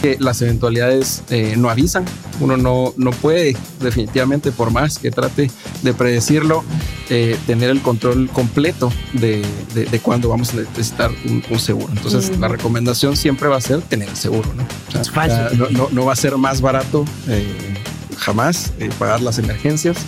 que las eventualidades eh, no avisan. Uno no, no puede, definitivamente, por más que trate de predecirlo, eh, tener el control completo de, de, cuándo vamos a necesitar un, seguro. Entonces, la recomendación siempre va a ser tener el seguro. ¿no? no, no, va a ser más barato eh, jamás pagar las emergencias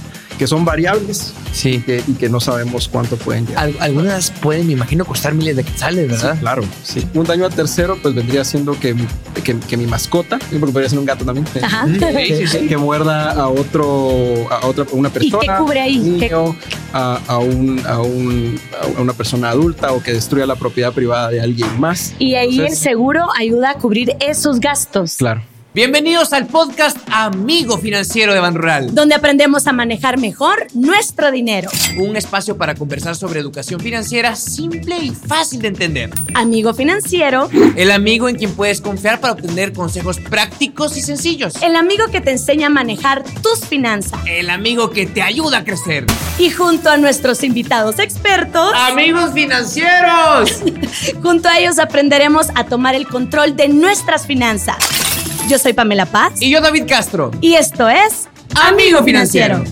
que son variables sí. y, que, no sabemos cuánto pueden llegar. algunas pueden, me imagino, costar miles de quetzales, ¿verdad? claro, sí. Un daño a tercero, pues vendría siendo que, que, mi mascota, porque podría ser un gato también, que, muerda a otro, a otra, una persona. ¿Y qué cubre ahí? Niño, a, a, un, a, un, a una persona adulta o que destruya la propiedad privada de alguien más. Y ahí el seguro ayuda a cubrir esos gastos. Claro. Bienvenidos al podcast Amigo Financiero de Ban Rural, donde aprendemos a manejar mejor nuestro dinero. Un espacio para conversar sobre educación financiera simple y fácil de entender. Amigo Financiero, el amigo en quien puedes confiar para obtener consejos prácticos y sencillos. El amigo que te enseña a manejar tus finanzas. El amigo que te ayuda a crecer. Y junto a nuestros invitados expertos, amigos financieros, junto a ellos aprenderemos a tomar el control de nuestras finanzas. Yo soy Pamela Paz. Y yo David Castro. Y esto es Amigo Financiero.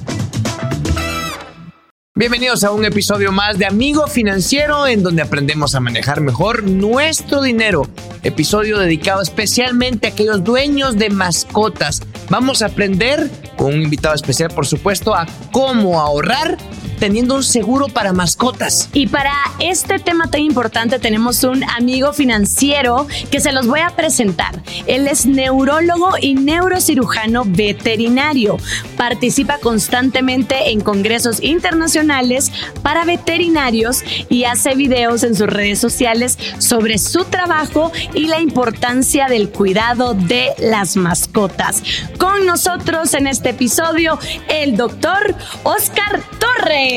Bienvenidos a un episodio más de Amigo Financiero en donde aprendemos a manejar mejor nuestro dinero. Episodio dedicado especialmente a aquellos dueños de mascotas. Vamos a aprender, con un invitado especial por supuesto, a cómo ahorrar teniendo un seguro para mascotas. Y para este tema tan importante tenemos un amigo financiero que se los voy a presentar. Él es neurólogo y neurocirujano veterinario. Participa constantemente en congresos internacionales para veterinarios y hace videos en sus redes sociales sobre su trabajo y la importancia del cuidado de las mascotas. Con nosotros en este episodio, el doctor Oscar Torres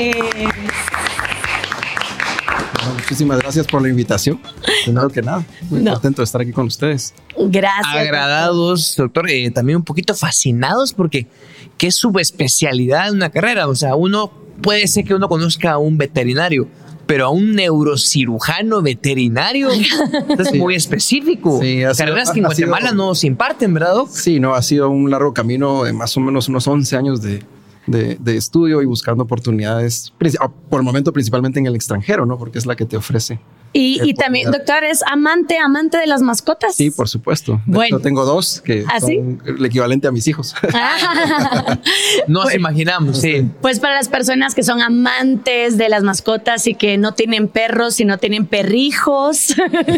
muchísimas gracias por la invitación. Primero que nada, muy contento de estar aquí con ustedes. Gracias. Agradados, doctor, eh, también un poquito fascinados porque qué subespecialidad en una carrera. O sea, uno puede ser que uno conozca a un veterinario, pero a un neurocirujano veterinario es muy específico. Sí, Carreras que en Guatemala no se imparten, ¿verdad, Sí, no, ha sido un largo camino de más o menos unos 11 años de, de, estudio y buscando oportunidades, ah, por el momento principalmente en el extranjero, ¿no? Porque es la que te ofrece y, también, doctor, ¿es amante, amante de las mascotas? Sí, por supuesto. bueno. tengo dos que ¿Ah, son el equivalente a mis hijos. Nos imaginamos, sí. Pues para las personas que son amantes de las mascotas y que no tienen perros, sino tienen perrijos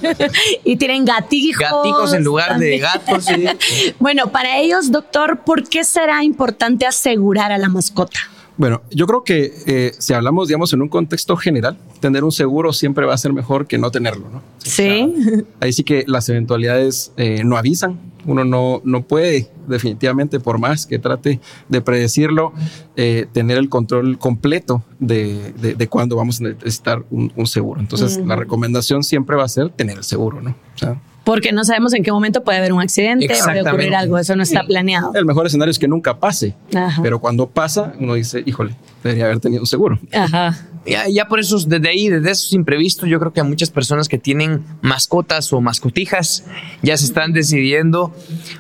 y tienen gatijos. Gatijos en lugar de gatos. Sí. bueno, para ellos, doctor, ¿por qué será importante asegurar a la mascota? Bueno, yo creo que eh, si hablamos, digamos, en un contexto general, tener un seguro siempre va a ser mejor que no tenerlo, ¿no? Sí. ahí sí que las eventualidades eh, no avisan. Uno no, no puede, definitivamente, por más que trate de predecirlo, eh, tener el control completo de, de, cuándo vamos a necesitar un, seguro. Entonces, la recomendación siempre va a ser tener el seguro, ¿no? O sea, porque no sabemos en qué momento puede haber un accidente, puede ocurrir algo, eso no está planeado. El mejor escenario es que nunca pase, pero cuando pasa, uno dice, híjole, debería haber tenido un seguro. Ajá. Ya, por eso, desde ahí, desde esos imprevistos, yo creo que a muchas personas que tienen mascotas o mascotijas ya se están decidiendo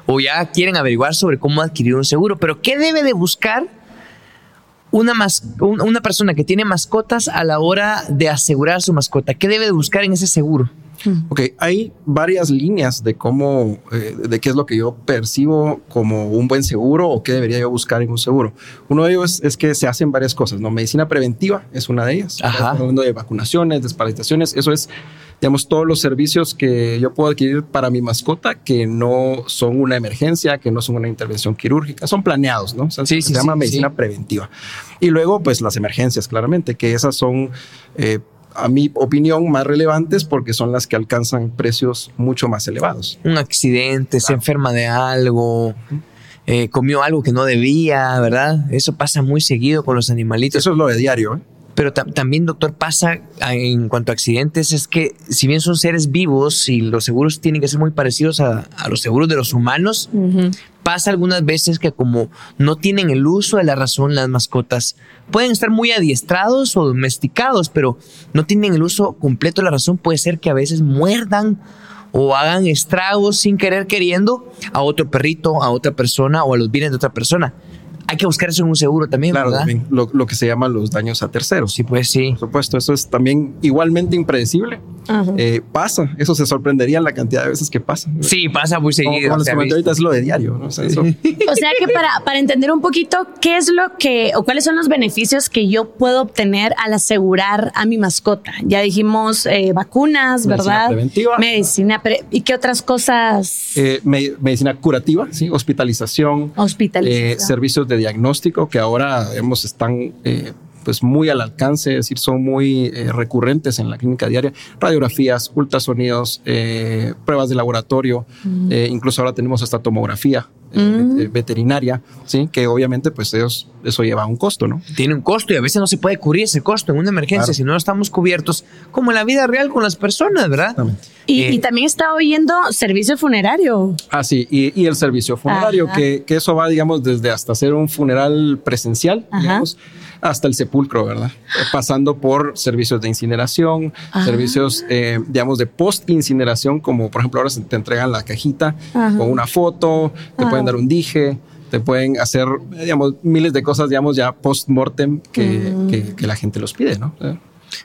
o ya quieren averiguar sobre cómo adquirir un seguro. Pero, ¿qué debe de buscar una, una persona que tiene mascotas a la hora de asegurar su mascota? ¿Qué debe de buscar en ese seguro? Ok, hay varias líneas de cómo, eh, de qué es lo que yo percibo como un buen seguro o qué debería yo buscar en un seguro. Uno de ellos es, que se hacen varias cosas, ¿no? Medicina preventiva es una de ellas. Ajá. Hablando de vacunaciones, desparasitaciones, eso es, digamos, todos los servicios que yo puedo adquirir para mi mascota que no son una emergencia, que no son una intervención quirúrgica, son planeados, ¿no? sí, se llama medicina preventiva. Y luego, pues las emergencias, claramente, que esas son... Eh, a mi opinión, más relevantes porque son las que alcanzan precios mucho más elevados. Un accidente, se enferma de algo, eh, comió algo que no debía, ¿verdad? Eso pasa muy seguido con los animalitos. Eso es lo de diario, ¿eh? Pero también, doctor, pasa en cuanto a accidentes, es que si bien son seres vivos y los seguros tienen que ser muy parecidos a, los seguros de los humanos, pasa algunas veces que como no tienen el uso de la razón las mascotas, pueden estar muy adiestrados o domesticados, pero no tienen el uso completo de la razón, puede ser que a veces muerdan o hagan estragos sin querer queriendo a otro perrito, a otra persona o a los bienes de otra persona hay que buscar eso en un seguro también, claro, ¿verdad? También, lo, lo, que se llama los daños a terceros. Sí, pues sí. Por supuesto, eso es también igualmente impredecible. Eh, pasa, eso se sorprendería la cantidad de veces que pasa. Sí, pasa muy seguido. Como, como les ahorita es lo de diario, ¿no? O sea, eso. o sea que para, para entender un poquito qué es lo que o cuáles son los beneficios que yo puedo obtener al asegurar a mi mascota. Ya dijimos eh, vacunas, medicina ¿verdad? Preventiva. Medicina pre ¿Y qué otras cosas? Eh, me medicina curativa, sí, hospitalización. Hospitalización. Eh, servicios de diagnóstico que ahora hemos están eh, pues muy al alcance, es decir, son muy eh, recurrentes en la clínica diaria. Radiografías, ultrasonidos, eh, pruebas de laboratorio, mm. incluso ahora tenemos hasta tomografía mm. veterinaria, sí, que obviamente pues ellos, eso lleva un costo, ¿no? Tiene un costo y a veces no se puede cubrir ese costo en una emergencia claro. si no estamos cubiertos, como en la vida real con las personas, ¿verdad? Y, eh, y, también está oyendo servicio funerario. Ah, sí, y, y el servicio funerario, que, que, eso va, digamos, desde hasta hacer un funeral presencial, Ajá. digamos, hasta el sepulcro, ¿verdad? Pasando por servicios de incineración, Ajá. servicios, eh, digamos, de post-incineración, como por ejemplo ahora se te entregan la cajita Ajá. con una foto, te pueden dar un dije, te pueden hacer, digamos, miles de cosas, digamos, ya post-mortem que, mm. que, que, la gente los pide, ¿no?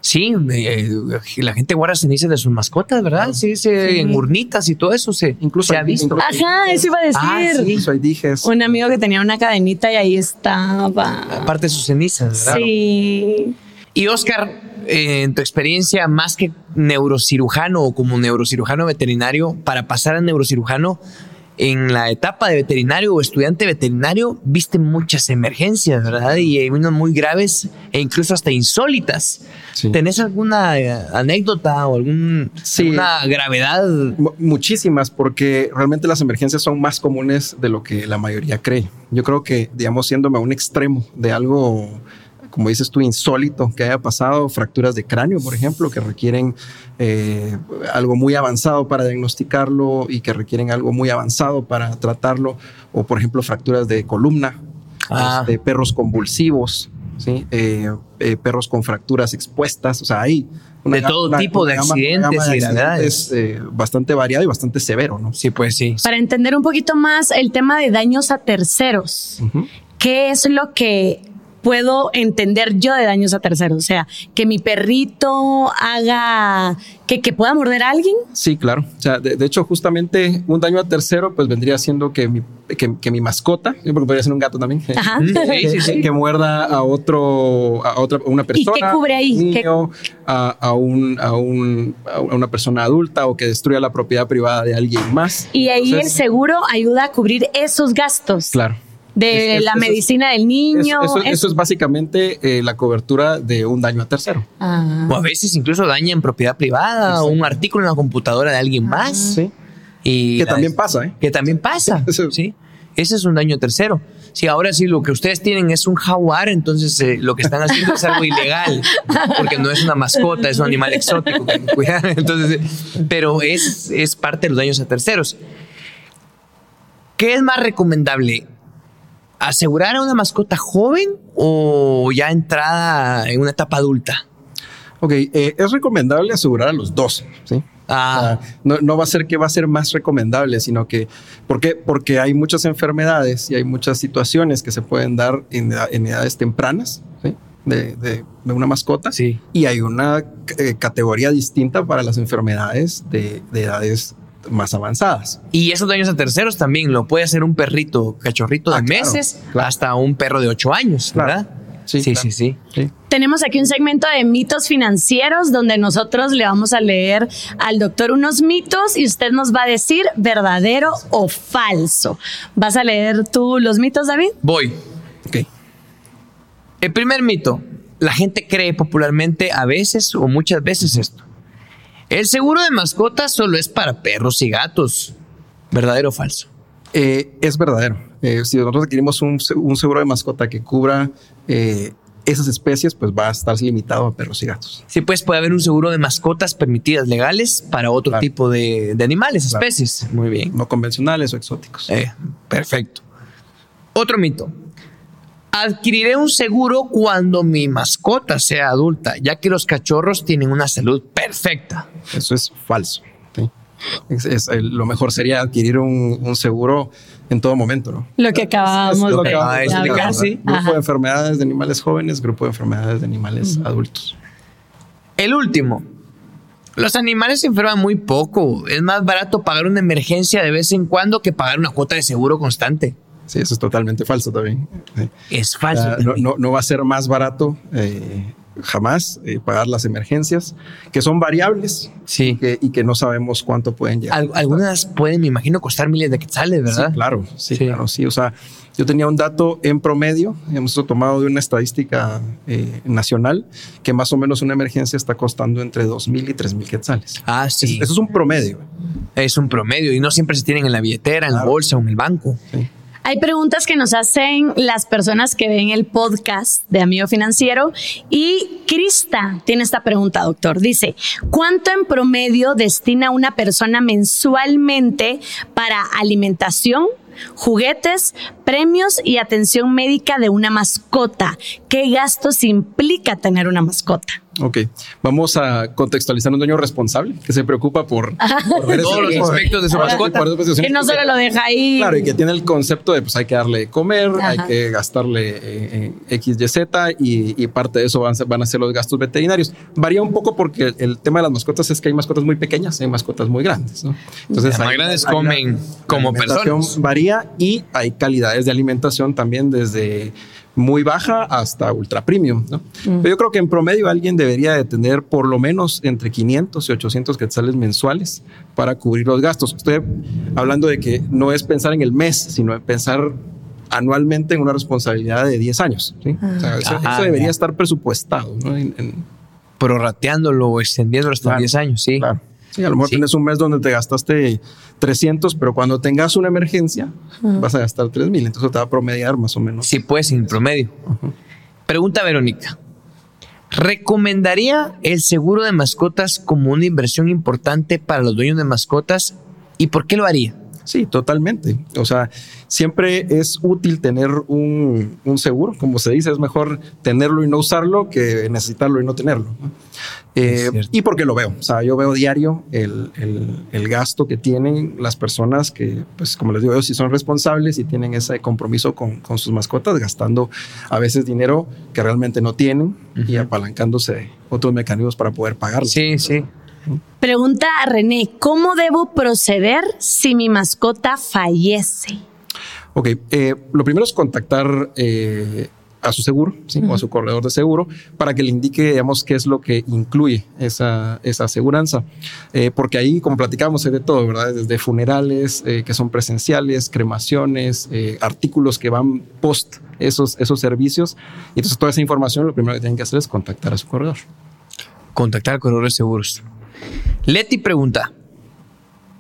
Sí, eh, la gente guarda cenizas de sus mascotas, ¿verdad? Sí, se, sí. en urnitas y todo eso se, incluso se ha visto. Ajá, eso iba a decir. Ah, sí. Incluso hay dijes. Un amigo que tenía una cadenita y ahí estaba. Aparte de sus cenizas, ¿verdad? Sí. Y Oscar, eh, en tu experiencia, más que neurocirujano o como neurocirujano veterinario, para pasar a neurocirujano, en la etapa de veterinario o estudiante veterinario viste muchas emergencias, ¿verdad? Y hay unas muy graves e incluso hasta insólitas. Sí. ¿Tenés alguna anécdota o algún, sí. alguna gravedad? M muchísimas, porque realmente las emergencias son más comunes de lo que la mayoría cree. Yo creo que, digamos, siéndome a un extremo de algo como dices tú, insólito que haya pasado, fracturas de cráneo, por ejemplo, que requieren eh, algo muy avanzado para diagnosticarlo y que requieren algo muy avanzado para tratarlo, o por ejemplo, fracturas de columna, ah. de perros convulsivos, ¿sí? Eh, eh, perros con fracturas expuestas, o sea, hay una, de todo tipo de accidentes y gravedades. Eh, bastante variado y bastante severo, ¿no? Sí, pues sí. Para entender un poquito más el tema de daños a terceros, uh -huh. ¿qué es lo que puedo entender yo de daños a terceros? O sea, que mi perrito haga, que, que pueda morder a alguien. Sí, claro. O sea, de, de, hecho, justamente un daño a tercero, pues vendría siendo que mi, que, que mi mascota, porque podría ser un gato también, Ajá. que, sí, sí. que, muerda a otro, a otra, a una persona. ¿Y qué cubre ahí? Niño, a, a, un, a, un, a una persona adulta o que destruya la propiedad privada de alguien más. Y ahí Entonces, el seguro ayuda a cubrir esos gastos. Claro de es, la medicina del niño. Eso, eso, es básicamente eh, la cobertura de un daño a tercero. Ah. O a veces incluso daña en propiedad privada Exacto. o un artículo en la computadora de alguien Ah. más. Sí. Y que también pasa, ¿eh? Que también pasa. sí. Ese es un daño tercero. Si ahora sí lo que ustedes tienen es un jaguar, entonces eh, lo que están haciendo es algo ilegal, porque no es una mascota, es un animal exótico. Entonces, pero es, es parte de los daños a terceros. ¿Qué es más recomendable? Asegurar a una mascota joven o ya entrada en una etapa adulta? Ok, eh, es recomendable asegurar a los dos, ¿sí? Ah. O sea, no, no, va a ser que va a ser más recomendable, sino que, ¿por qué? Porque hay muchas enfermedades y hay muchas situaciones que se pueden dar en, en edades tempranas, ¿sí? De, de, de, una mascota. Sí. Y hay una eh, categoría distinta para las enfermedades de, de edades más avanzadas. Y esos daños a terceros también lo puede hacer un perrito cachorrito de Ah, claro, meses claro. hasta un perro de ocho años, Claro. ¿verdad? Sí, sí, claro. sí, sí. Sí. Tenemos aquí un segmento de mitos financieros donde nosotros le vamos a leer al doctor unos mitos y usted nos va a decir verdadero o falso. ¿Vas a leer tú los mitos, David? Voy. Ok. El primer mito. La gente cree popularmente a veces o muchas veces esto. El seguro de mascotas solo es para perros y gatos. ¿Verdadero o falso? Eh, es verdadero. Eh, si nosotros adquirimos un, un, seguro de mascota que cubra eh, esas especies, pues va a estar limitado a perros y gatos. Sí, pues puede haber un seguro de mascotas permitidas legales para otro claro. tipo de, de animales, claro. especies. Muy bien. No convencionales o exóticos. Eh, perfecto. Otro mito. Adquiriré un seguro cuando mi mascota sea adulta, ya que los cachorros tienen una salud perfecta. Eso es falso. ¿sí? Es- es- el- lo mejor sería adquirir un, un seguro en todo momento, ¿no? Lo que acabamos lo de explicar. Grupo Ajá. de enfermedades de animales jóvenes, grupo de enfermedades de animales adultos. El último. Los animales se enferman muy poco. Es más barato pagar una emergencia de vez en cuando que pagar una cuota de seguro constante. Sí, eso es totalmente falso también. Es falso. Ah, no, también. no- no va a ser más barato eh, jamás eh, pagar las emergencias, que son variables Sí. y, que, y que no sabemos cuánto pueden llegar. Al- algunas pueden, me imagino, costar miles de quetzales, ¿verdad? Sí, claro, sí, Sí. claro, sí. O sea, yo tenía un dato en promedio, hemos tomado de una estadística eh, nacional, que más o menos una emergencia está costando entre 2 mil y 3 mil quetzales. Ah, sí. Es- Eso es un promedio. Es un promedio y no siempre se tienen en la billetera, en la bolsa o en el banco. Sí. Hay preguntas que nos hacen las personas que ven el podcast de Amigo Financiero y Krista tiene esta pregunta, doctor. Dice, ¿cuánto en promedio destina una persona mensualmente para alimentación, juguetes, premios y atención médica de una mascota? ¿Qué gastos implica tener una mascota? Ok, vamos a contextualizar un dueño responsable que se preocupa por, por ver Todos ese- los por- aspectos de su mascota. Que no solo lo deja ahí. Claro, y que tiene el concepto de pues hay que darle de comer, Ajá. hay que gastarle eh, eh, X, Y, Z y, y parte de eso van a, ser, van a ser los gastos veterinarios. Varía un poco porque el, el tema de las mascotas es que hay mascotas muy pequeñas y hay mascotas muy grandes. ¿no? Entonces, Las grandes comen como personas. Varía y hay calidades de alimentación también desde muy baja hasta ultra premium. ¿no? Pero yo creo que en promedio alguien debería de tener por lo menos entre 500 y 800 quetzales mensuales para cubrir los gastos. Estoy hablando de que no es pensar en el mes, sino en pensar anualmente en una responsabilidad de 10 años. ¿sí? O sea, eso, Ajá, eso debería ya. estar presupuestado. ¿no? En- en- Prorrateándolo o extendiéndolo hasta Claro, 10 años, sí. Claro. Sí, a lo mejor Sí. tienes un mes donde te gastaste 300, pero cuando tengas una emergencia vas a gastar 3000. Entonces te va a promediar más o menos. Sí, pues, en promedio. Pregunta Verónica. ¿Recomendaría el seguro de mascotas como una inversión importante para los dueños de mascotas? ¿Y por qué lo haría? Sí, totalmente. O sea, siempre es útil tener un, un seguro. Como se dice, es mejor tenerlo y no usarlo que necesitarlo y no tenerlo. Eh, y porque lo veo. O sea, yo veo diario el, el- el gasto que tienen las personas que, pues como les digo, ellos sí son responsables y tienen ese compromiso con, con sus mascotas, gastando a veces dinero que realmente no tienen y apalancándose otros mecanismos para poder pagarlo. Sí, sí. Pregunta a René, ¿cómo debo proceder si mi mascota fallece? Ok, eh, lo primero es contactar eh, a su seguro ¿sí? o a su corredor de seguro para que le indique, digamos, qué es lo que incluye esa, esa aseguranza. Eh, porque ahí, como platicábamos, hay de todo, ¿verdad? Desde funerales eh, que son presenciales, cremaciones, eh, artículos que van post esos, esos servicios. Y entonces toda esa información lo primero que tienen que hacer es contactar a su corredor. Contactar al corredor de seguros. Leti pregunta.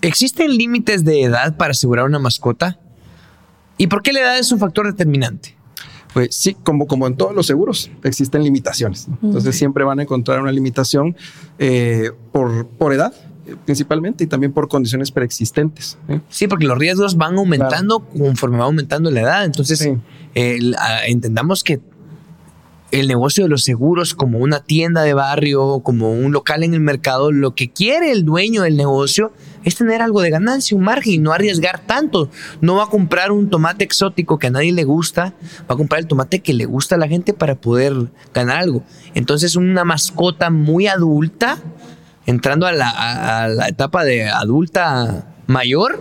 ¿Existen límites de edad para asegurar una mascota? ¿Y por qué la edad es un factor determinante? Pues sí, como, como en todos los seguros, existen limitaciones. ¿no? Entonces siempre van a encontrar una limitación eh, por, por edad, eh, principalmente, y también por condiciones preexistentes. ¿eh? Sí, porque los riesgos van aumentando conforme va aumentando la edad. Entonces, Sí. eh, entendamos que el negocio de los seguros, como una tienda de barrio, como un local en el mercado, lo que quiere el dueño del negocio es tener algo de ganancia, un margen no arriesgar tanto. No va a comprar un tomate exótico que a nadie le gusta, va a comprar el tomate que le gusta a la gente para poder ganar algo. Entonces, una mascota muy adulta, entrando a la, a- a la etapa de adulta mayor,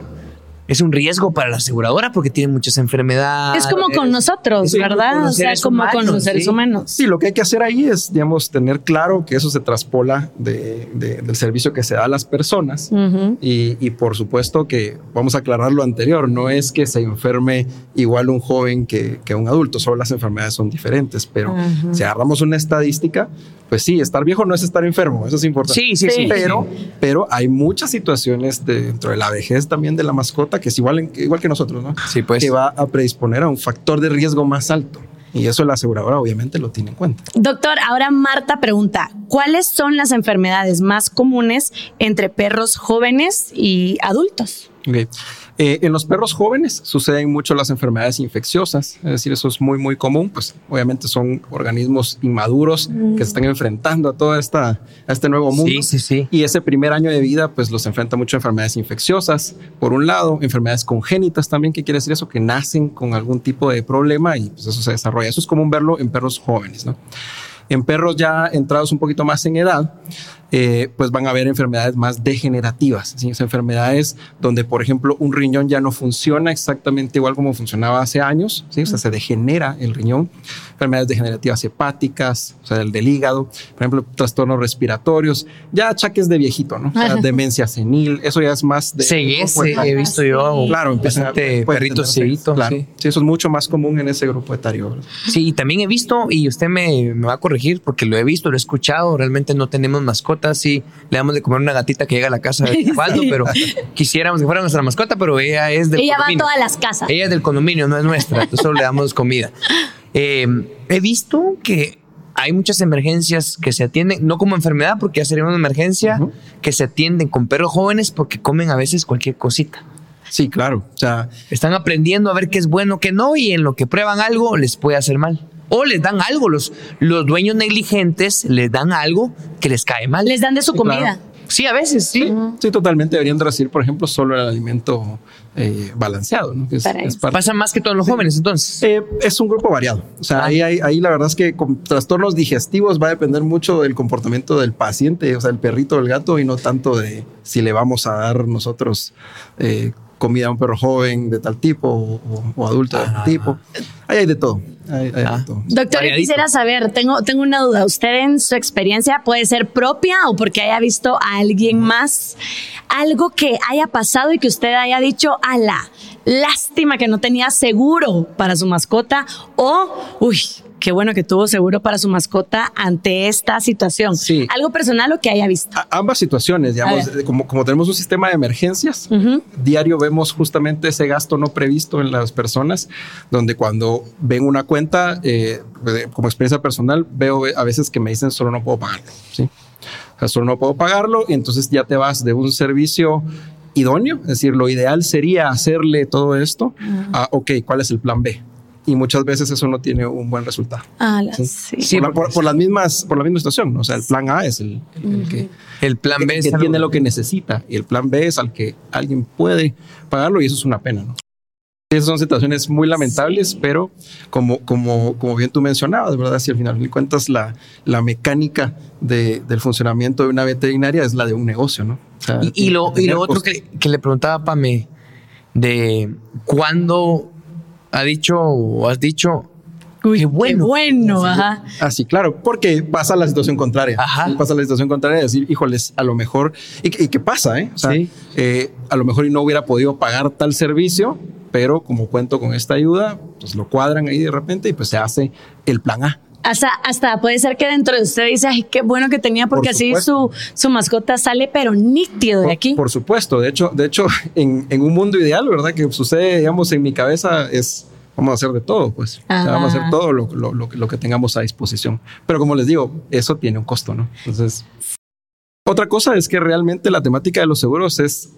es un riesgo para la aseguradora porque tiene muchas enfermedades. Es como con nosotros, Sí, ¿verdad? con o sea, como con los seres sí. humanos. Sí, lo que hay que hacer ahí es, digamos, tener claro que eso se traspola de- de- del servicio que se da a las personas. Y, y por supuesto que vamos a aclarar lo anterior, no es que se enferme igual un joven que, que un adulto, solo las enfermedades son diferentes, pero Ujú. si agarramos una estadística, pues sí, estar viejo no es estar enfermo, eso es importante. Sí, sí, sí. Pero, pero hay muchas situaciones de- dentro de la vejez también de la mascota que es igual, en- igual que nosotros, ¿no? Sí, pues. Que va a predisponer a un factor de riesgo más alto. Y eso la aseguradora obviamente lo tiene en cuenta. Doctor, ahora Marta pregunta, ¿cuáles son las enfermedades más comunes entre perros jóvenes y adultos? Okay. Eh, en los perros jóvenes suceden mucho las enfermedades infecciosas, es decir, eso es muy, muy común, pues obviamente son organismos inmaduros que se están enfrentando a todo esta, a este nuevo mundo. Sí, sí, sí. Y ese primer año de vida, pues los enfrenta mucho a enfermedades infecciosas, por un lado, enfermedades congénitas también, que quiere decir eso, que nacen con algún tipo de problema y pues eso se desarrolla. Eso es común verlo en perros jóvenes, ¿no? En perros ya entrados un poquito más en edad, eh, pues van a haber enfermedades más degenerativas, ¿sí? enfermedades donde, por ejemplo, un riñón ya no funciona exactamente igual como funcionaba hace años, ¿sí? o sea, se degenera el riñón, enfermedades degenerativas hepáticas, o sea, el del hígado, por ejemplo, trastornos respiratorios, ya achaques de viejito, ¿no? O sea, demencia senil, eso ya es más de... Ceguese, he visto yo. Claro, empiezan a- bastante pueden perritos tener ceguitos. Claro, sí. sí, eso es mucho más común en ese grupo etario. ¿verdad? Sí, y también he visto, y usted me, me va a corregir porque lo he visto, lo he escuchado, realmente no tenemos mascotas, sí, le damos de comer una gatita que llega a la casa de Osvaldo, pero quisiéramos que fuera nuestra mascota, pero ella es del Ella va a todas las casas. Ella es del condominio, no es nuestra, entonces solo le damos comida. Eh, he visto que hay muchas emergencias que se atienden, no como enfermedad, porque ya sería una emergencia, que se atienden con perros jóvenes porque comen a veces cualquier cosita. Sí, claro. O sea, Están aprendiendo a ver qué es bueno, qué no, y en lo que prueban algo les puede hacer mal. O les dan algo, los, los dueños negligentes les dan algo que les cae mal. Les dan de su Sí, comida. claro. Sí, a veces, sí. Sí, totalmente deberían de recibir, por ejemplo, solo el alimento eh, balanceado, ¿no? Que es, Para es eso. parte- Pasa más que todos los jóvenes, entonces. Eh, es un grupo variado. O sea, Ah. ahí, ahí la verdad es que con trastornos digestivos va a depender mucho del comportamiento del paciente, o sea, el perrito o el gato, y no tanto de si le vamos a dar nosotros eh, comida a un perro joven de tal tipo o, adulto de tal tipo. Ahí hay de todo. Ahí hay Ah. de todo. Doctor, yo quisiera saber, tengo, tengo una duda. ¿Usted en su experiencia puede ser propia o porque haya visto a alguien más algo que haya pasado y que usted haya dicho, a la lástima que no tenía seguro para su mascota o, uy, qué bueno que tuvo seguro para su mascota ante esta situación? Sí. Algo personal o que haya visto. A- ambas situaciones, digamos, como, como tenemos un sistema de emergencias, diario vemos justamente ese gasto no previsto en las personas, donde cuando ven una cuenta, eh, como experiencia personal, veo a veces que me dicen solo no puedo pagarlo, ¿sí? O sea, solo no puedo pagarlo y entonces ya te vas de un servicio idóneo, es decir, lo ideal sería hacerle todo esto a, ok, ¿cuál es el plan B? Y muchas veces eso no tiene un buen resultado. Ah, Sí. sí. Sí, por, la, por- por las mismas, por la misma situación. ¿no? O sea, el plan A es el, el- el que, El plan B que, es que tiene lo que necesita y el plan B es al que alguien puede pagarlo y eso es una pena, ¿no? Esas son situaciones muy lamentables, pero como, como, como bien tú mencionabas, ¿verdad? Si al final de cuentas la, la mecánica de- del funcionamiento de una veterinaria es la de un negocio, ¿no? O sea, Y, y lo, y lo otro que, que le preguntaba a Pame, de cuándo ha dicho o has dicho, Uy, qué bueno. Qué bueno, ajá. Ah, sí, claro, porque pasa la situación contraria. Ajá. Pasa la situación contraria de decir, híjoles, a lo mejor, y, que- y que pasa, ¿eh? O sea, Sí. eh, a lo mejor y no hubiera podido pagar tal servicio, pero como cuento con esta ayuda, pues lo cuadran ahí de repente y pues se hace el plan A. Hasta, hasta puede ser que dentro de usted dice, ay, qué bueno que tenía, porque Por así su, su mascota sale, pero nítido de aquí. por supuesto, de hecho, de hecho, en, en un mundo ideal, ¿verdad? Que sucede, digamos, en mi cabeza es, vamos a hacer de todo, pues. O sea, Ah. vamos a hacer todo lo, lo- lo que- lo que tengamos a disposición. Pero como les digo, eso tiene un costo, ¿no? Entonces, otra cosa es que realmente la temática de los seguros es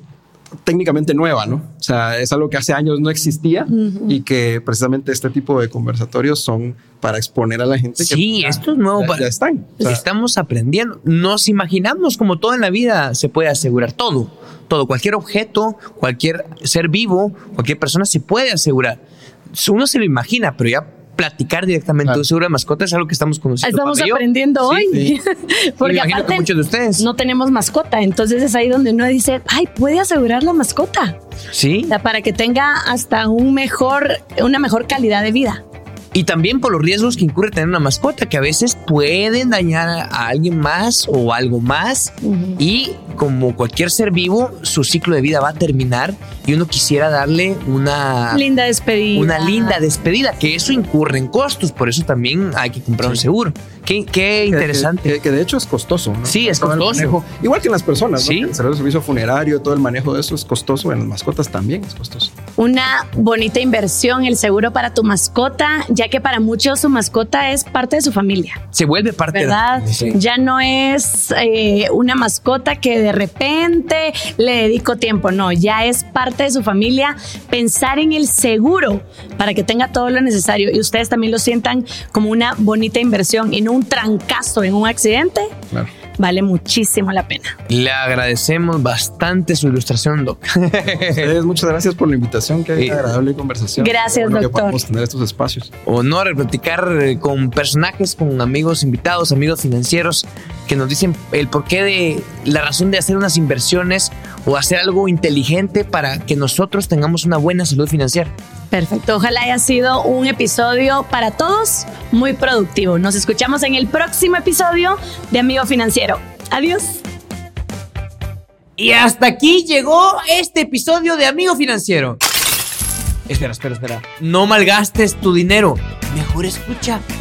técnicamente nueva, ¿no? O sea, es algo que hace años no existía y que precisamente este tipo de conversatorios son para exponer a la gente. que Sí, esto es nuevo ya- para- ya están. O sea, Estamos aprendiendo. Nos imaginamos como todo en la vida se puede asegurar todo. Todo, cualquier objeto, cualquier ser vivo, cualquier persona se puede asegurar. Uno se lo imagina, pero ya platicar directamente Claro. de mascotas es algo que estamos conociendo. Estamos aprendiendo Sí. hoy. Porque Y me imagino que aparte muchos de ustedes. no tenemos mascota. Entonces es ahí donde uno dice, ay, puede asegurar la mascota. Sí. O sea, para que tenga hasta un mejor, una mejor calidad de vida. Y también por los riesgos que incurre tener una mascota, que a veces pueden dañar a alguien más o algo más. Y como cualquier ser vivo, su ciclo de vida va a terminar y uno quisiera darle una, linda despedida. Una linda despedida, que eso incurre en costos, por eso también hay que comprar un seguro. Qué, qué que- interesante. Que, que de hecho es costoso. ¿no? Sí, es Todo costoso. manejo. igual que en las personas, ¿no? Sí. Que El servicio, servicio funerario, todo el manejo de eso es costoso. En las mascotas también es costoso. Una bonita inversión, el seguro para tu mascota, ya que para muchos su mascota es parte de su familia. Se vuelve parte ¿Verdad? de Sí. Ya no es eh, una mascota que de repente le dedico tiempo. No, ya es parte de su familia pensar en el seguro para que tenga todo lo necesario y ustedes también lo sientan como una bonita inversión y no un trancazo en un accidente. Claro vale muchísimo la pena. Le agradecemos bastante su ilustración, Doc. muchas gracias por la invitación, qué agradable conversación. Gracias, doctor. Que tener estos espacios. Honor platicar eh, con personajes, con amigos invitados, amigos financieros, que nos dicen el porqué de la razón de hacer unas inversiones o hacer algo inteligente para que nosotros tengamos una buena salud financiera. Perfecto, ojalá haya sido un episodio para todos muy productivo. Nos escuchamos en el próximo episodio de Amigo Financiero. Adiós. Y hasta aquí llegó este episodio de Amigo Financiero. Espera, espera, espera. No malgastes tu dinero. Mejor escucha